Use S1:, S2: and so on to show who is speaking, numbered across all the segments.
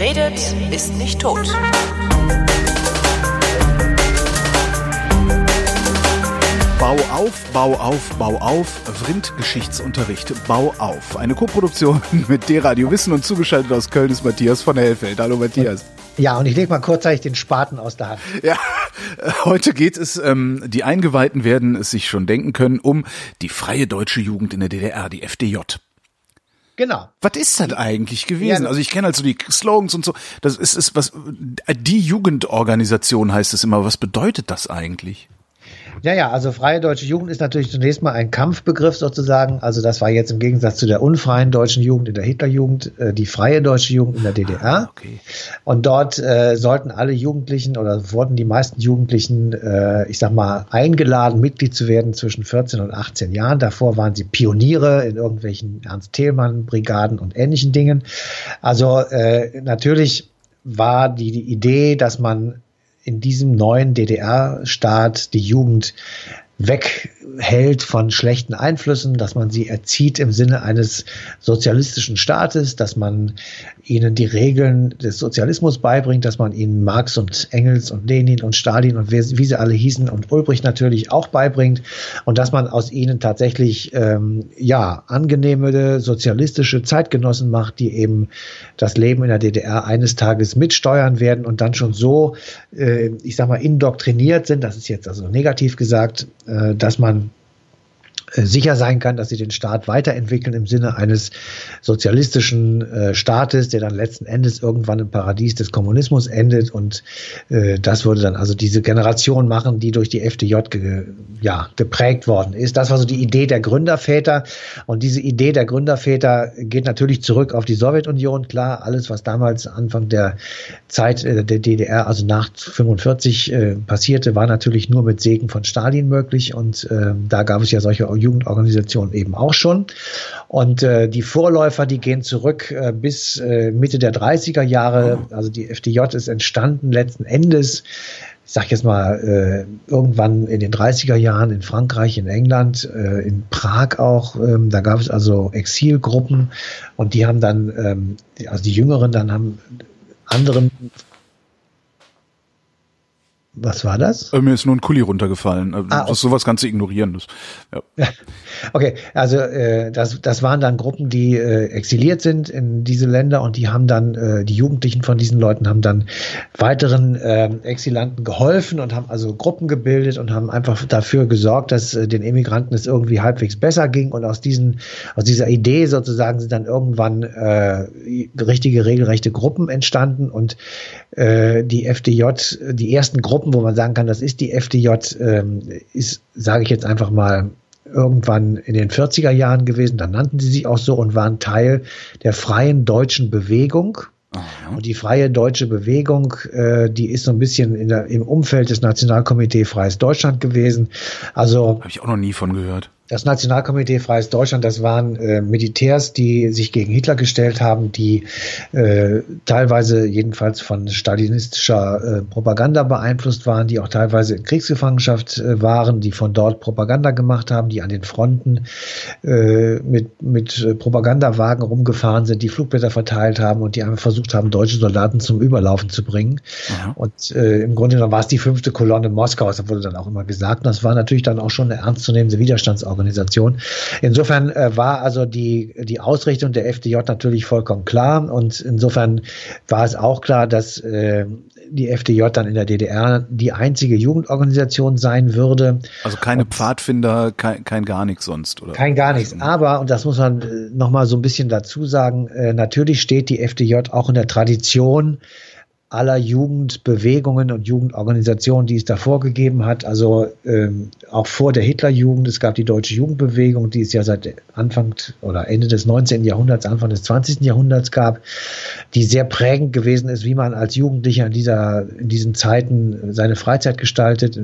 S1: Wer redet, ist nicht tot.
S2: Bau auf, Bau auf, Bau auf, Vrind-Geschichtsunterricht, Bau auf. Eine Koproduktion mit D-Radio Wissen und zugeschaltet aus Köln ist Matthias von Hellfeld. Hallo Matthias.
S3: Ja, und ich lege mal kurzzeitig den Spaten aus der Hand.
S2: Ja, heute geht es, ähm, die Eingeweihten werden es sich schon denken können, um die freie deutsche Jugend in der DDR, die FDJ.
S3: Genau.
S2: Was ist das eigentlich gewesen?
S3: Ja,
S2: also ich kenne also die Slogans und so. Das ist, ist was die Jugendorganisation heißt es immer. Was bedeutet das eigentlich?
S3: Ja, ja, also freie deutsche Jugend ist natürlich zunächst mal ein Kampfbegriff sozusagen. Also das war jetzt im Gegensatz zu der unfreien deutschen Jugend in der Hitlerjugend äh, die freie deutsche Jugend in der DDR.
S2: Ah, okay.
S3: Und dort äh, sollten alle Jugendlichen oder wurden die meisten Jugendlichen, äh, ich sag mal, eingeladen, Mitglied zu werden zwischen 14 und 18 Jahren. Davor waren sie Pioniere in irgendwelchen Ernst-Thälmann-Brigaden und ähnlichen Dingen. Also äh, natürlich war die, die Idee, dass man in diesem neuen DDR-Staat die Jugend weghält von schlechten Einflüssen, dass man sie erzieht im Sinne eines sozialistischen Staates, dass man ihnen die Regeln des Sozialismus beibringt, dass man ihnen Marx und Engels und Lenin und Stalin und wie, sie alle hießen und Ulbricht natürlich auch beibringt und dass man aus ihnen tatsächlich ähm, ja angenehme sozialistische Zeitgenossen macht, die eben das Leben in der DDR eines Tages mitsteuern werden und dann schon so, äh, ich sag mal, indoktriniert sind, das ist jetzt also negativ gesagt, dass man äh, sicher sein kann, dass sie den Staat weiterentwickeln im Sinne eines sozialistischen äh, Staates, der dann letzten Endes irgendwann im Paradies des Kommunismus endet. Und äh, das würde dann also diese Generation machen, die durch die FDJ ge, ja, geprägt worden ist. Das war so die Idee der Gründerväter. Und diese Idee der Gründerväter geht natürlich zurück auf die Sowjetunion. Klar, alles, was damals Anfang der Zeit äh, der DDR, also nach 45 äh, passierte, war natürlich nur mit Segen von Stalin möglich. Und äh, da gab es ja solche Jugendorganisationen eben auch schon. Und äh, die Vorläufer, die gehen zurück äh, bis äh, Mitte der 30er Jahre. Also die FDJ ist entstanden letzten Endes ich sag jetzt mal, äh, irgendwann in den 30er Jahren in Frankreich, in England, äh, in Prag auch, ähm, da gab es also Exilgruppen und die haben dann, ähm, also die Jüngeren dann haben anderen was war das?
S2: Äh, mir ist nur ein Kuli runtergefallen. Äh,
S3: Ah,
S2: das sowas kannst du ignorieren. Das, ja.
S3: Okay, also äh, das, das waren dann Gruppen, die äh, exiliert sind in diese Länder und die haben dann, äh, die Jugendlichen von diesen Leuten haben dann weiteren äh, Exilanten geholfen und haben also Gruppen gebildet und haben einfach dafür gesorgt, dass äh, den Emigranten es irgendwie halbwegs besser ging und aus diesen, aus dieser Idee sozusagen sind dann irgendwann äh, richtige, regelrechte Gruppen entstanden und äh, die FDJ, die ersten Gruppen, wo man sagen kann, das ist die FDJ, ähm, ist, sage ich jetzt einfach mal, irgendwann in den 40er Jahren gewesen, dann nannten sie sich auch so und waren Teil der freien deutschen Bewegung. Und die freie deutsche Bewegung, äh, die ist so ein bisschen der, im Umfeld des Nationalkomitee Freies Deutschland gewesen. Also
S2: Habe ich auch noch nie von gehört.
S3: Das Nationalkomitee Freies Deutschland, das waren äh, Militärs, die sich gegen Hitler gestellt haben, die äh, teilweise jedenfalls von stalinistischer äh, Propaganda beeinflusst waren, die auch teilweise in Kriegsgefangenschaft äh, waren, die von dort Propaganda gemacht haben, die an den Fronten äh, mit, mit äh, Propagandawagen rumgefahren sind, die Flugblätter verteilt haben und die einfach versucht haben, deutsche Soldaten zum Überlaufen zu bringen.
S2: Aha.
S3: Und im Grunde genommen war es die fünfte Kolonne Moskaus, das wurde dann auch immer gesagt. Und das war natürlich dann auch schon eine ernstzunehmende Widerstandsorganisation. Insofern äh, war also die, die Ausrichtung der FDJ natürlich vollkommen klar. Und insofern war es auch klar, dass äh, die FDJ dann in der DDR die einzige Jugendorganisation sein würde.
S2: Also keine Pfadfinder, kein, kein gar nichts sonst, oder?
S3: Kein gar nichts. Aber, und das muss man äh, noch mal so ein bisschen dazu sagen, äh, natürlich steht die FDJ auch in der Tradition aller Jugendbewegungen und Jugendorganisationen, die es davor gegeben hat. Also ähm, auch vor der Hitlerjugend. Es gab die Deutsche Jugendbewegung, die es ja seit Anfang oder Ende des 19. Jahrhunderts, Anfang des 20. Jahrhunderts gab, die sehr prägend gewesen ist, wie man als Jugendlicher in, dieser, in diesen Zeiten seine Freizeit gestaltet,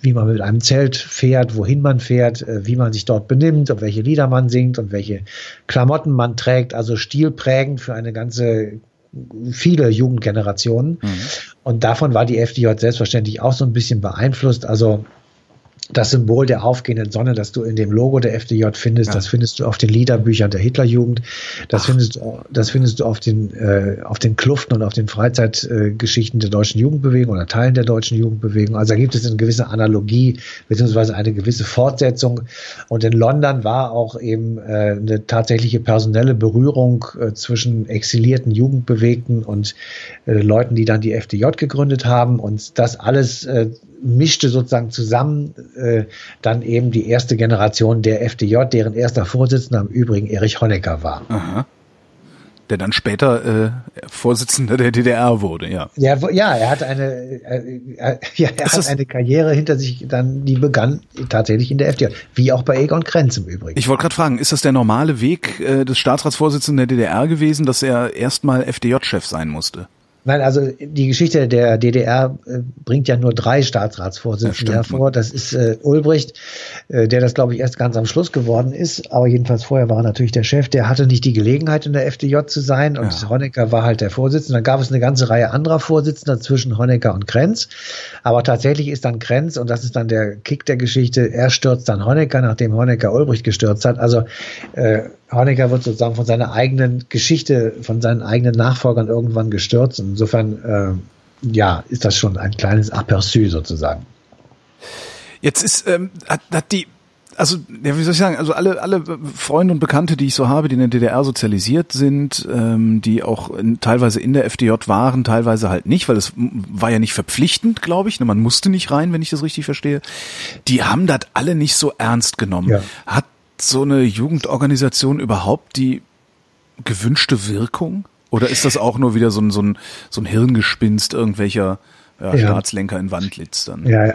S3: wie man mit einem Zelt fährt, wohin man fährt, äh, wie man sich dort benimmt und welche Lieder man singt und welche Klamotten man trägt. Also stilprägend für eine ganze viele Jugendgenerationen. Und davon war die FDJ selbstverständlich auch so ein bisschen beeinflusst. Also das Symbol der aufgehenden Sonne, das du in dem Logo der FDJ findest, ja. das findest du auf den Liederbüchern der Hitlerjugend, das Ach. findest du, das findest du auf den, äh, auf den Kluften und auf den Freizeitgeschichten der deutschen Jugendbewegung oder Teilen der deutschen Jugendbewegung. Also da gibt es eine gewisse Analogie beziehungsweise eine gewisse Fortsetzung. Und in London war auch eben äh, eine tatsächliche personelle Berührung äh, zwischen exilierten Jugendbewegten und äh, Leuten, die dann die FDJ gegründet haben. Und das alles äh, mischte sozusagen zusammen äh, dann eben die erste Generation der FDJ, deren erster Vorsitzender im Übrigen Erich Honecker war. Aha.
S2: Der dann später äh, Vorsitzender der DDR wurde, ja.
S3: Ja, ja er hat eine, äh, äh, ja, er hat eine Karriere hinter sich, dann die begann tatsächlich in der FDJ, wie auch bei Egon Krenz im Übrigen.
S2: Ich wollte gerade fragen, ist das der normale Weg äh, des Staatsratsvorsitzenden der DDR gewesen, dass er erstmal FDJ-Chef sein musste?
S3: Nein, also die Geschichte der DDR äh, bringt ja nur drei Staatsratsvorsitzende hervor. Das ist äh, Ulbricht, äh, der das, glaube ich, erst ganz am Schluss geworden ist. Aber jedenfalls vorher war er natürlich der Chef. Der hatte nicht die Gelegenheit, in der FDJ zu sein. Und ja. Honecker war halt der Vorsitzende. Dann gab es eine ganze Reihe anderer Vorsitzender zwischen Honecker und Krenz. Aber tatsächlich ist dann Krenz, und das ist dann der Kick der Geschichte, er stürzt dann Honecker, nachdem Honecker Ulbricht gestürzt hat. Also äh, Honecker wird sozusagen von seiner eigenen Geschichte, von seinen eigenen Nachfolgern irgendwann gestürzt. Insofern, äh, ja, ist das schon ein kleines Aperçu sozusagen.
S2: Jetzt ist, ähm, hat, hat die, also, ja, wie soll ich sagen, also alle, alle Freunde und Bekannte, die ich so habe, die in der DDR sozialisiert sind, ähm, die auch in, teilweise in der FDJ waren, teilweise halt nicht, weil es war ja nicht verpflichtend, glaube ich, ne, man musste nicht rein, wenn ich das richtig verstehe, die haben das alle nicht so ernst genommen. Ja. Hat so eine Jugendorganisation überhaupt die gewünschte Wirkung? Oder ist das auch nur wieder so ein, so ein, so ein Hirngespinst irgendwelcher ja, ja. Staatslenker in Wandlitz dann?
S3: Ja, ja,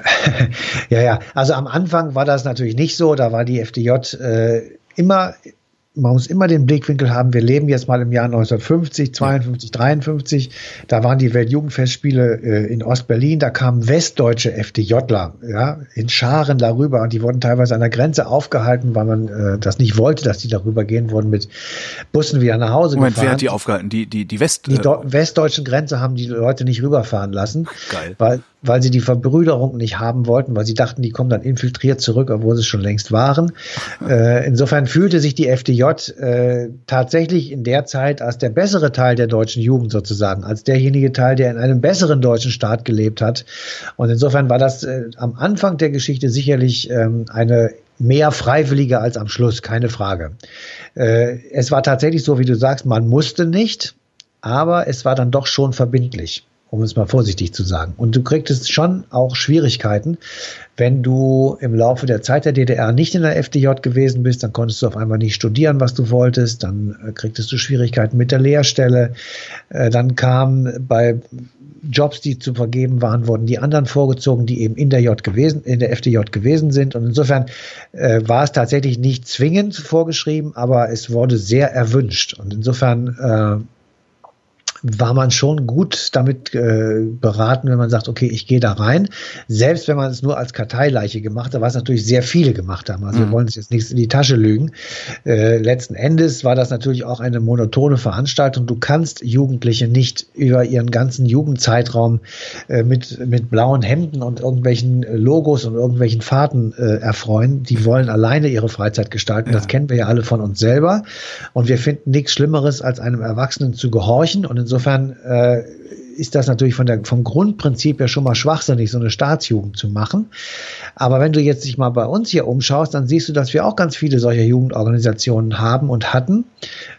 S3: ja. Also am Anfang war das natürlich nicht so. Da war die FDJ äh, immer man muss immer den Blickwinkel haben, wir leben jetzt mal im Jahr 1950, 52, 53, da waren die Weltjugendfestspiele äh, in Ostberlin, da kamen westdeutsche FDJler, ja, in Scharen darüber und die wurden teilweise an der Grenze aufgehalten, weil man äh, das nicht wollte, dass die darüber gehen, wurden mit Bussen wieder nach Hause
S2: Moment, gefahren. wer hat die aufgehalten? Die, die, die West...
S3: Die äh, westdeutschen Grenze haben die Leute nicht rüberfahren lassen. Geil. Weil weil sie die Verbrüderung nicht haben wollten, weil sie dachten, die kommen dann infiltriert zurück, obwohl sie schon längst waren. Äh, insofern fühlte sich die FDJ äh, tatsächlich in der Zeit als der bessere Teil der deutschen Jugend sozusagen, als derjenige Teil, der in einem besseren deutschen Staat gelebt hat. Und insofern war das äh, am Anfang der Geschichte sicherlich ähm, eine mehr Freiwillige als am Schluss, keine Frage. Äh, es war tatsächlich so, wie du sagst, man musste nicht, aber es war dann doch schon verbindlich um es mal vorsichtig zu sagen. Und du kriegtest schon auch Schwierigkeiten, wenn du im Laufe der Zeit der DDR nicht in der FDJ gewesen bist, dann konntest du auf einmal nicht studieren, was du wolltest, dann äh, kriegtest du Schwierigkeiten mit der Lehrstelle, äh, dann kam bei Jobs, die zu vergeben waren, wurden die anderen vorgezogen, die eben in der J gewesen, in der FDJ gewesen sind. Und insofern äh, war es tatsächlich nicht zwingend vorgeschrieben, aber es wurde sehr erwünscht. Und insofern äh, war man schon gut damit äh, beraten, wenn man sagt, okay, ich gehe da rein. Selbst wenn man es nur als Karteileiche gemacht hat, was natürlich sehr viele gemacht haben. Also mhm. wir wollen uns jetzt nichts in die Tasche lügen. Äh, letzten Endes war das natürlich auch eine monotone Veranstaltung. Du kannst Jugendliche nicht über ihren ganzen Jugendzeitraum äh, mit, mit blauen Hemden und irgendwelchen Logos und irgendwelchen Fahrten äh, erfreuen. Die wollen alleine ihre Freizeit gestalten. Ja. Das kennen wir ja alle von uns selber. Und wir finden nichts Schlimmeres, als einem Erwachsenen zu gehorchen und insofern äh, ist das natürlich von der, vom Grundprinzip ja schon mal schwachsinnig, so eine Staatsjugend zu machen. Aber wenn du jetzt dich mal bei uns hier umschaust, dann siehst du, dass wir auch ganz viele solcher Jugendorganisationen haben und hatten.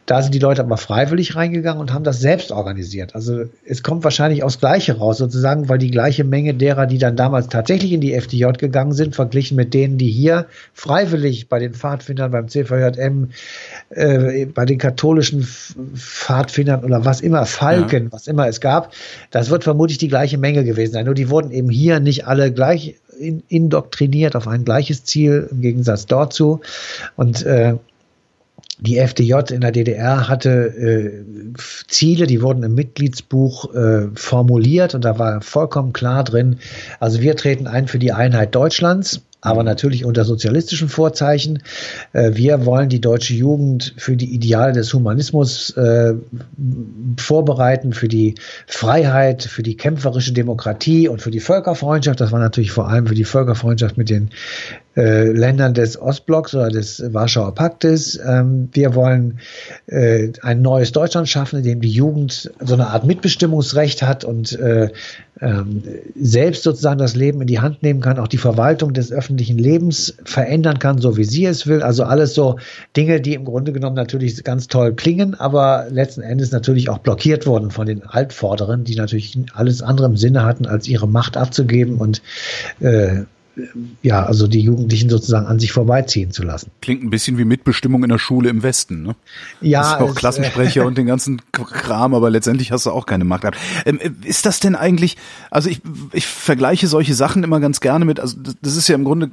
S3: Da sind die Leute aber freiwillig reingegangen und haben das selbst organisiert. Also es kommt wahrscheinlich aufs Gleiche raus, sozusagen, weil die gleiche Menge derer, die dann damals tatsächlich in die FDJ gegangen sind, verglichen mit denen, die hier freiwillig bei den Pfadfindern, beim CVJM, äh, bei den katholischen Pfadfindern oder was immer, Falken, ja. was immer es gab, das wird vermutlich die gleiche Menge gewesen sein. Nur die wurden eben hier nicht alle gleich indoktriniert auf ein gleiches Ziel im Gegensatz dort zu. Und äh, die FDJ in der DDR hatte äh, Ziele, die wurden im Mitgliedsbuch äh, formuliert und da war vollkommen klar drin, also wir treten ein für die Einheit Deutschlands aber natürlich unter sozialistischen Vorzeichen. Äh, wir wollen die deutsche Jugend für die Ideale des Humanismus äh, vorbereiten, für die Freiheit, für die kämpferische Demokratie und für die Völkerfreundschaft. Das war natürlich vor allem für die Völkerfreundschaft mit den äh, Ländern des Ostblocks oder des Warschauer Paktes. Ähm, wir wollen äh, ein neues Deutschland schaffen, in dem die Jugend so eine Art Mitbestimmungsrecht hat und äh, ähm, selbst sozusagen das Leben in die Hand nehmen kann, auch die Verwaltung des öffentlichen Lebens verändern kann, so wie sie es will. Also alles so Dinge, die im Grunde genommen natürlich ganz toll klingen, aber letzten Endes natürlich auch blockiert wurden von den Altvorderen, die natürlich alles andere im Sinne hatten, als ihre Macht abzugeben und äh, ja, also die Jugendlichen sozusagen an sich vorbeiziehen zu lassen.
S2: Klingt ein bisschen wie Mitbestimmung in der Schule im Westen, ne?
S3: Ja.
S2: Das ist auch Klassensprecher und den ganzen Kram, aber letztendlich hast du auch keine Macht. Ähm, ist das denn eigentlich, also ich, ich vergleiche solche Sachen immer ganz gerne mit, also das ist ja im Grunde,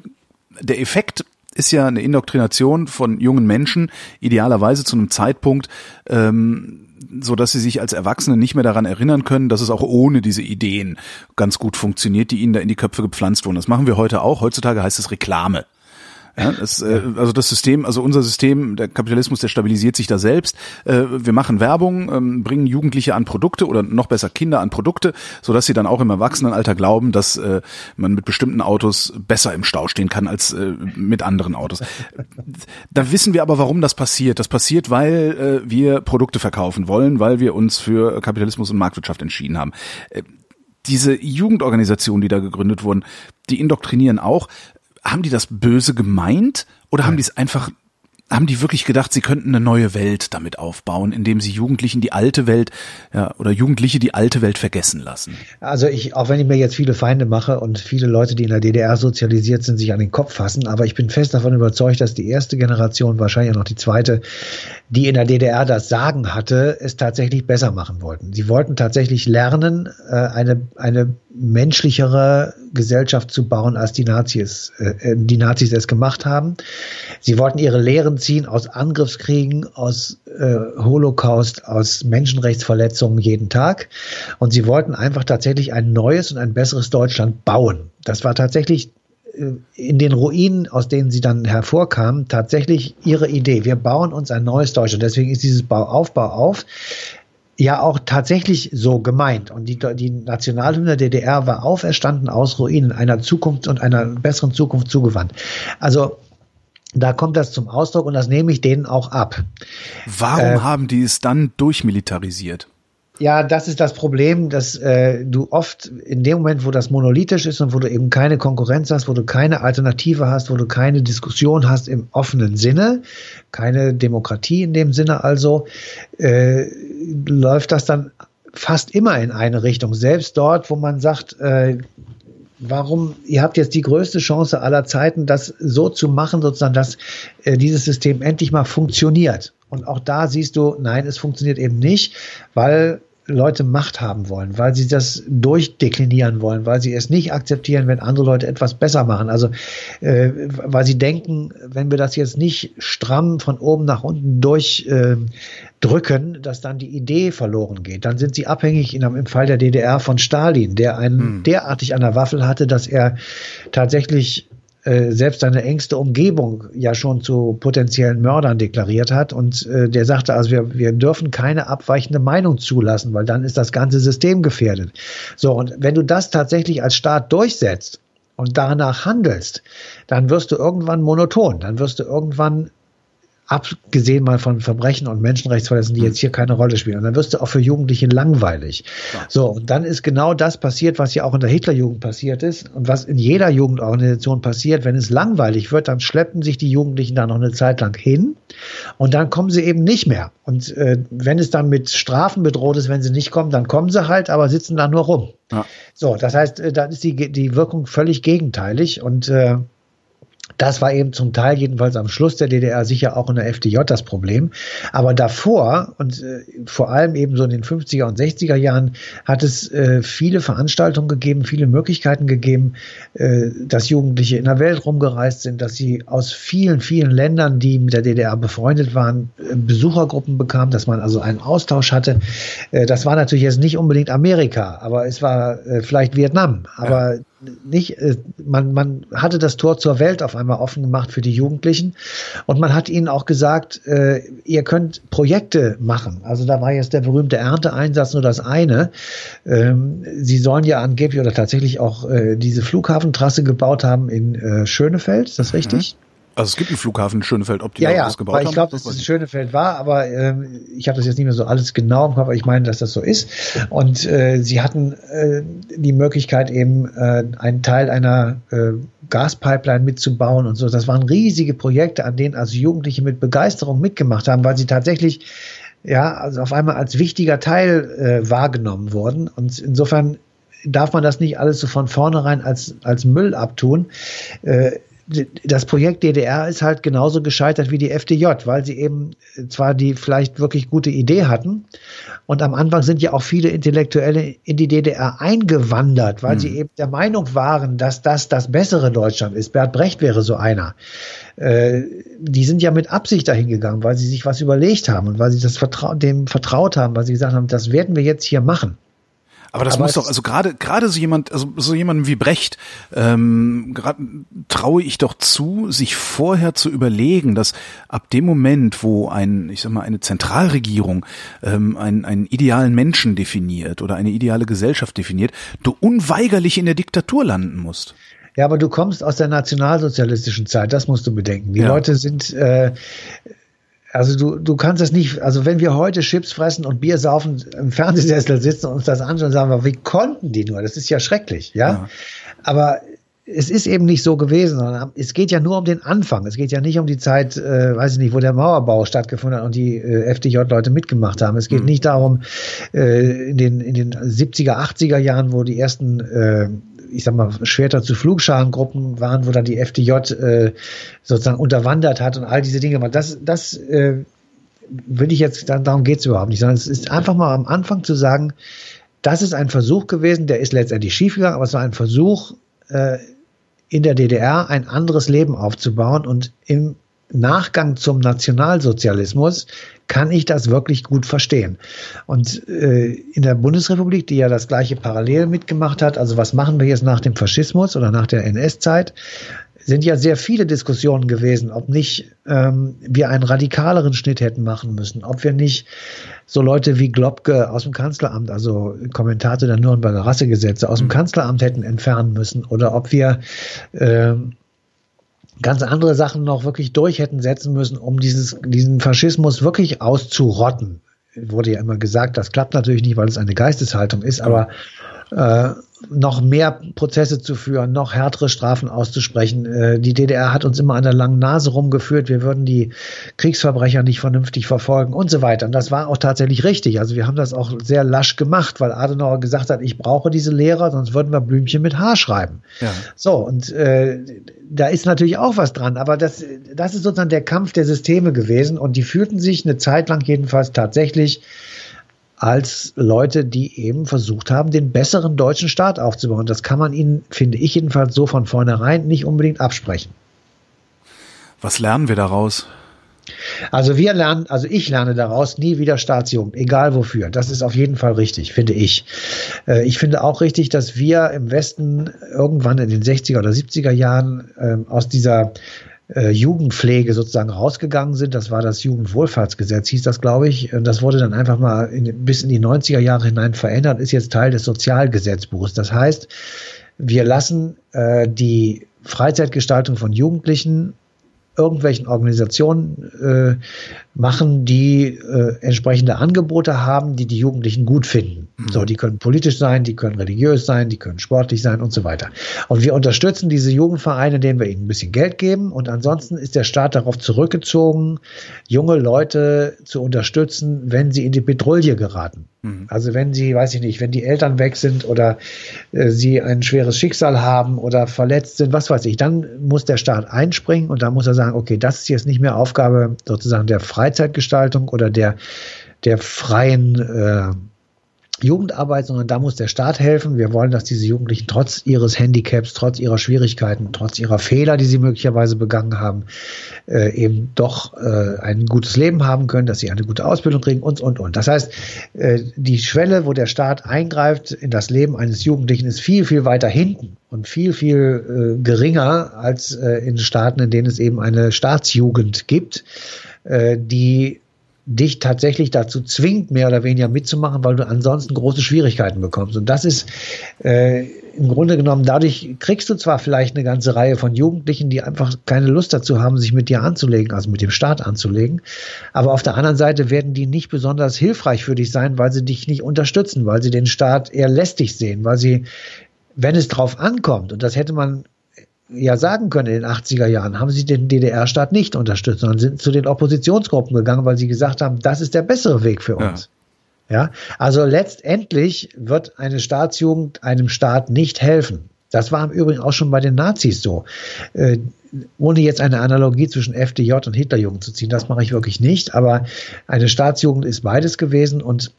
S2: der Effekt ist ja eine Indoktrination von jungen Menschen, idealerweise zu einem Zeitpunkt, ähm, so dass sie sich als Erwachsene nicht mehr daran erinnern können, dass es auch ohne diese Ideen ganz gut funktioniert, die ihnen da in die Köpfe gepflanzt wurden. Das machen wir heute auch. Heutzutage heißt es Reklame. Ja, das, äh, also das System, also unser System, der Kapitalismus, der stabilisiert sich da selbst. Äh, wir machen Werbung, ähm, bringen Jugendliche an Produkte oder noch besser Kinder an Produkte, so dass sie dann auch im Erwachsenenalter glauben, dass äh, man mit bestimmten Autos besser im Stau stehen kann als äh, mit anderen Autos. Da wissen wir aber, warum das passiert. Das passiert, weil äh, wir Produkte verkaufen wollen, weil wir uns für Kapitalismus und Marktwirtschaft entschieden haben. Äh, diese Jugendorganisationen, die da gegründet wurden, die indoktrinieren auch haben die das böse gemeint oder ja. haben die es einfach haben die wirklich gedacht, sie könnten eine neue Welt damit aufbauen, indem sie Jugendlichen die alte Welt ja, oder Jugendliche die alte Welt vergessen lassen?
S3: Also ich, auch wenn ich mir jetzt viele Feinde mache und viele Leute, die in der DDR sozialisiert sind, sich an den Kopf fassen, aber ich bin fest davon überzeugt, dass die erste Generation, wahrscheinlich auch noch die zweite, die in der DDR das Sagen hatte, es tatsächlich besser machen wollten. Sie wollten tatsächlich lernen, äh, eine, eine menschlichere Gesellschaft zu bauen, als die Nazis, äh, die Nazis es gemacht haben. Sie wollten ihre Lehren ziehen aus Angriffskriegen, aus äh, Holocaust, aus Menschenrechtsverletzungen jeden Tag. Und sie wollten einfach tatsächlich ein neues und ein besseres Deutschland bauen. Das war tatsächlich äh, in den Ruinen, aus denen sie dann hervorkamen, tatsächlich ihre Idee. Wir bauen uns ein neues Deutschland. Deswegen ist dieses Bau auf, Bau auf ja auch tatsächlich so gemeint. Und die, die Nationalhymne der DDR war auferstanden aus Ruinen, einer Zukunft und einer besseren Zukunft zugewandt. Also da kommt das zum Ausdruck und das nehme ich denen auch ab.
S2: Warum äh, haben die es dann durchmilitarisiert?
S3: Ja, das ist das Problem, dass äh, du oft in dem Moment, wo das monolithisch ist und wo du eben keine Konkurrenz hast, wo du keine Alternative hast, wo du keine Diskussion hast im offenen Sinne, keine Demokratie in dem Sinne also, äh, läuft das dann fast immer in eine Richtung. Selbst dort, wo man sagt, äh, warum, ihr habt jetzt die größte Chance aller Zeiten, das so zu machen, sozusagen, dass äh, dieses System endlich mal funktioniert. Und auch da siehst du, nein, es funktioniert eben nicht, weil Leute Macht haben wollen, weil sie das durchdeklinieren wollen, weil sie es nicht akzeptieren, wenn andere Leute etwas besser machen. Also äh, weil sie denken, wenn wir das jetzt nicht stramm von oben nach unten durchdrücken, äh, dass dann die Idee verloren geht. Dann sind sie abhängig in, im Fall der DDR von Stalin, der einen hm. derartig an der Waffel hatte, dass er tatsächlich äh, selbst seine engste Umgebung ja schon zu potenziellen Mördern deklariert hat. Und äh, der sagte, also wir, wir dürfen keine abweichende Meinung zulassen, weil dann ist das ganze System gefährdet. So, und wenn du das tatsächlich als Staat durchsetzt und danach handelst, dann wirst du irgendwann monoton, dann wirst du irgendwann abgesehen mal von Verbrechen und Menschenrechtsverletzungen, die jetzt hier keine Rolle spielen. Und dann wirst du auch für Jugendliche langweilig. Ja. So, und dann ist genau das passiert, was ja auch in der Hitlerjugend passiert ist und was in jeder Jugendorganisation passiert. Wenn es langweilig wird, dann schleppen sich die Jugendlichen da noch eine Zeit lang hin und dann kommen sie eben nicht mehr. Und äh, wenn es dann mit Strafen bedroht ist, wenn sie nicht kommen, dann kommen sie halt, aber sitzen da nur rum. Ja. So, das heißt, äh, dann ist die, die Wirkung völlig gegenteilig und äh, das war eben zum Teil jedenfalls am Schluss der DDR sicher auch in der FDJ das Problem. Aber davor und äh, vor allem eben so in den 50er und 60er Jahren hat es äh, viele Veranstaltungen gegeben, viele Möglichkeiten gegeben, äh, dass Jugendliche in der Welt rumgereist sind, dass sie aus vielen, vielen Ländern, die mit der DDR befreundet waren, äh, Besuchergruppen bekamen, dass man also einen Austausch hatte. Äh, das war natürlich jetzt nicht unbedingt Amerika, aber es war äh, vielleicht Vietnam. Aber ja nicht, äh, man, man hatte das Tor zur Welt auf einmal offen gemacht für die Jugendlichen und man hat ihnen auch gesagt, äh, ihr könnt Projekte machen. Also da war jetzt der berühmte Ernteeinsatz nur das eine. Ähm, sie sollen ja angeblich oder tatsächlich auch äh, diese Flughafentrasse gebaut haben in äh, Schönefeld, ist das mhm. richtig?
S2: Also es gibt einen Flughafen in Schönefeld, ob die
S3: ja, ja, das gebaut weil ich glaube, dass es Schönefeld war, aber ähm, ich habe das jetzt nicht mehr so alles genau im Kopf, aber ich meine, dass das so ist. Und äh, sie hatten äh, die Möglichkeit eben äh, einen Teil einer äh, Gaspipeline mitzubauen und so. Das waren riesige Projekte, an denen also Jugendliche mit Begeisterung mitgemacht haben, weil sie tatsächlich ja also auf einmal als wichtiger Teil äh, wahrgenommen wurden. Und insofern darf man das nicht alles so von vornherein als, als Müll abtun. Äh, das Projekt DDR ist halt genauso gescheitert wie die FDJ, weil sie eben zwar die vielleicht wirklich gute Idee hatten und am Anfang sind ja auch viele Intellektuelle in die DDR eingewandert, weil mhm. sie eben der Meinung waren, dass das das bessere Deutschland ist. Bert Brecht wäre so einer. Äh, die sind ja mit Absicht dahin gegangen, weil sie sich was überlegt haben und weil sie das vertrau dem vertraut haben, weil sie gesagt haben, das werden wir jetzt hier machen.
S2: Aber das Aber muss doch, also gerade gerade so jemand, also so jemandem wie Brecht, ähm, grad, traue ich doch zu, sich vorher zu überlegen, dass ab dem Moment, wo ein, ich sag mal, eine Zentralregierung ähm, einen, einen idealen Menschen definiert oder eine ideale Gesellschaft definiert, du unweigerlich in der Diktatur landen musst.
S3: Ja, aber du kommst aus der nationalsozialistischen Zeit, das musst du bedenken. Die ja. Leute sind äh, also du, du kannst es nicht, also wenn wir heute Chips fressen und Bier saufen, im Fernsehsessel sitzen und uns das anschauen, sagen wir, wie konnten die nur? Das ist ja schrecklich, ja. ja. Aber es ist eben nicht so gewesen, sondern es geht ja nur um den Anfang. Es geht ja nicht um die Zeit, äh, weiß ich nicht, wo der Mauerbau stattgefunden hat und die äh, FDJ-Leute mitgemacht haben. Es geht mhm. nicht darum, äh, in, den, in den 70er, 80er Jahren, wo die ersten äh, ich sag mal, Schwerter zu Flugscharengruppen waren, wo dann die FDJ äh, sozusagen unterwandert hat und all diese Dinge. Aber das, das äh, will ich jetzt, darum geht's überhaupt nicht, sondern es ist einfach mal am Anfang zu sagen, das ist ein Versuch gewesen, der ist letztendlich schiefgegangen, aber es war ein Versuch, äh, in der DDR ein anderes Leben aufzubauen und im Nachgang zum Nationalsozialismus kann ich das wirklich gut verstehen. Und äh, in der Bundesrepublik, die ja das gleiche parallel mitgemacht hat, also was machen wir jetzt nach dem Faschismus oder nach der NS-Zeit, sind ja sehr viele Diskussionen gewesen, ob nicht ähm, wir einen radikaleren Schnitt hätten machen müssen, ob wir nicht so Leute wie Globke aus dem Kanzleramt, also Kommentator der Nürnberger Rassegesetze, aus dem mhm. Kanzleramt hätten entfernen müssen oder ob wir ähm, ganz andere Sachen noch wirklich durch hätten setzen müssen, um dieses, diesen Faschismus wirklich auszurotten. Wurde ja immer gesagt, das klappt natürlich nicht, weil es eine Geisteshaltung ist, aber äh, noch mehr Prozesse zu führen, noch härtere Strafen auszusprechen. Äh, die DDR hat uns immer an der langen Nase rumgeführt. Wir würden die Kriegsverbrecher nicht vernünftig verfolgen und so weiter. Und das war auch tatsächlich richtig. Also wir haben das auch sehr lasch gemacht, weil Adenauer gesagt hat, ich brauche diese Lehrer, sonst würden wir Blümchen mit Haar schreiben. Ja. So, und äh, da ist natürlich auch was dran. Aber das, das ist sozusagen der Kampf der Systeme gewesen. Und die fühlten sich eine Zeit lang jedenfalls tatsächlich als Leute, die eben versucht haben, den besseren deutschen Staat aufzubauen. Das kann man ihnen, finde ich jedenfalls, so von vornherein nicht unbedingt absprechen.
S2: Was lernen wir daraus?
S3: Also wir lernen, also ich lerne daraus nie wieder Staatsjugend, egal wofür. Das ist auf jeden Fall richtig, finde ich. Äh, ich finde auch richtig, dass wir im Westen irgendwann in den 60er oder 70er Jahren ähm, aus dieser äh, Jugendpflege sozusagen rausgegangen sind. Das war das Jugendwohlfahrtsgesetz, hieß das, glaube ich. Und das wurde dann einfach mal in, bis in die 90er Jahre hinein verändert, ist jetzt Teil des Sozialgesetzbuches. Das heißt, wir lassen äh, die Freizeitgestaltung von Jugendlichen irgendwelchen Organisationen äh, machen, die äh, entsprechende Angebote haben, die die Jugendlichen gut finden. Mhm. So, die können politisch sein, die können religiös sein, die können sportlich sein und so weiter. Und wir unterstützen diese Jugendvereine, indem wir ihnen ein bisschen Geld geben. Und ansonsten ist der Staat darauf zurückgezogen, junge Leute zu unterstützen, wenn sie in die Petrouille geraten. Mhm. Also wenn sie, weiß ich nicht, wenn die Eltern weg sind oder äh, sie ein schweres Schicksal haben oder verletzt sind, was weiß ich, dann muss der Staat einspringen und dann muss er sagen, okay, das ist jetzt nicht mehr Aufgabe sozusagen der Freizeitgestaltung oder der, der freien äh, Jugendarbeit, sondern da muss der Staat helfen. Wir wollen, dass diese Jugendlichen trotz ihres Handicaps, trotz ihrer Schwierigkeiten, trotz ihrer Fehler, die sie möglicherweise begangen haben, äh, eben doch äh, ein gutes Leben haben können, dass sie eine gute Ausbildung kriegen und, und, und. Das heißt, äh, die Schwelle, wo der Staat eingreift in das Leben eines Jugendlichen, ist viel, viel weiter hinten und viel, viel äh, geringer als äh, in Staaten, in denen es eben eine Staatsjugend gibt, äh, die dich tatsächlich dazu zwingt, mehr oder weniger mitzumachen, weil du ansonsten große Schwierigkeiten bekommst. Und das ist äh, im Grunde genommen, dadurch kriegst du zwar vielleicht eine ganze Reihe von Jugendlichen, die einfach keine Lust dazu haben, sich mit dir anzulegen, also mit dem Staat anzulegen, aber auf der anderen Seite werden die nicht besonders hilfreich für dich sein, weil sie dich nicht unterstützen, weil sie den Staat eher lästig sehen, weil sie wenn es drauf ankommt, und das hätte man ja sagen können in den 80er Jahren, haben sie den DDR-Staat nicht unterstützt, sondern sind zu den Oppositionsgruppen gegangen, weil sie gesagt haben, das ist der bessere Weg für uns. Ja, ja? also letztendlich wird eine Staatsjugend einem Staat nicht helfen. Das war im Übrigen auch schon bei den Nazis so. Äh, ohne jetzt eine Analogie zwischen FDJ und Hitlerjugend zu ziehen, das mache ich wirklich nicht, aber eine Staatsjugend ist beides gewesen und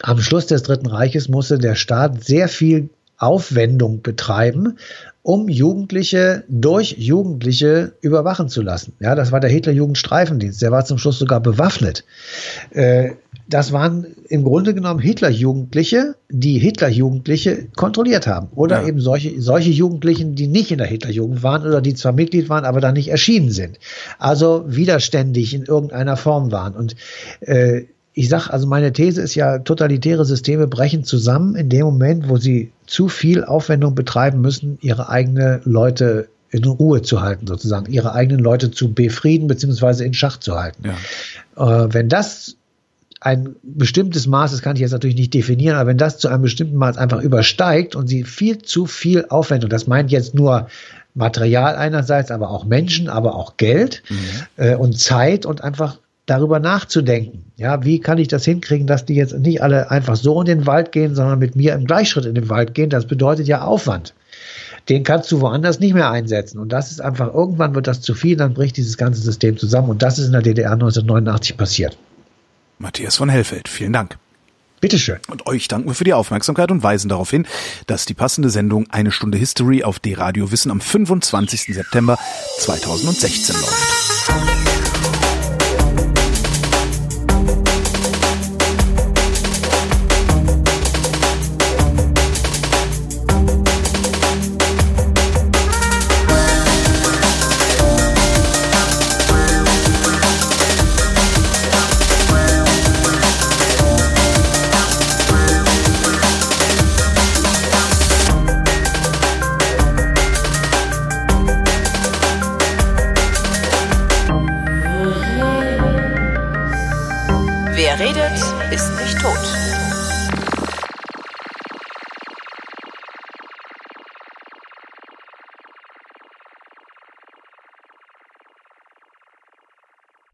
S3: am Schluss des Dritten Reiches musste der Staat sehr viel Aufwendung betreiben, um Jugendliche durch Jugendliche überwachen zu lassen. Ja, das war der Hitlerjugendstreifendienst. Der war zum Schluss sogar bewaffnet. Äh, das waren im Grunde genommen Hitlerjugendliche, die Hitlerjugendliche kontrolliert haben. Oder ja. eben solche, solche Jugendlichen, die nicht in der Hitlerjugend waren oder die zwar Mitglied waren, aber da nicht erschienen sind. Also widerständig in irgendeiner Form waren. Und äh, ich sag, also meine These ist ja, totalitäre Systeme brechen zusammen in dem Moment, wo sie zu viel Aufwendung betreiben müssen, ihre eigenen Leute in Ruhe zu halten, sozusagen, ihre eigenen Leute zu befrieden bzw. in Schach zu halten. Ja. Äh, wenn das ein bestimmtes Maß, das kann ich jetzt natürlich nicht definieren, aber wenn das zu einem bestimmten Maß einfach übersteigt und sie viel zu viel Aufwendung, das meint jetzt nur Material einerseits, aber auch Menschen, aber auch Geld mhm. äh, und Zeit und einfach darüber nachzudenken. Ja, wie kann ich das hinkriegen, dass die jetzt nicht alle einfach so in den Wald gehen, sondern mit mir im Gleichschritt in den Wald gehen? Das bedeutet ja Aufwand. Den kannst du woanders nicht mehr einsetzen. Und das ist einfach, irgendwann wird das zu viel, dann bricht dieses ganze System zusammen. Und das ist in der DDR 1989 passiert.
S2: Matthias von Hellfeld, vielen Dank.
S3: Bitteschön.
S2: Und euch danken wir für die Aufmerksamkeit und weisen darauf hin, dass die passende Sendung Eine Stunde History auf D-Radio Wissen am 25. September 2016 läuft.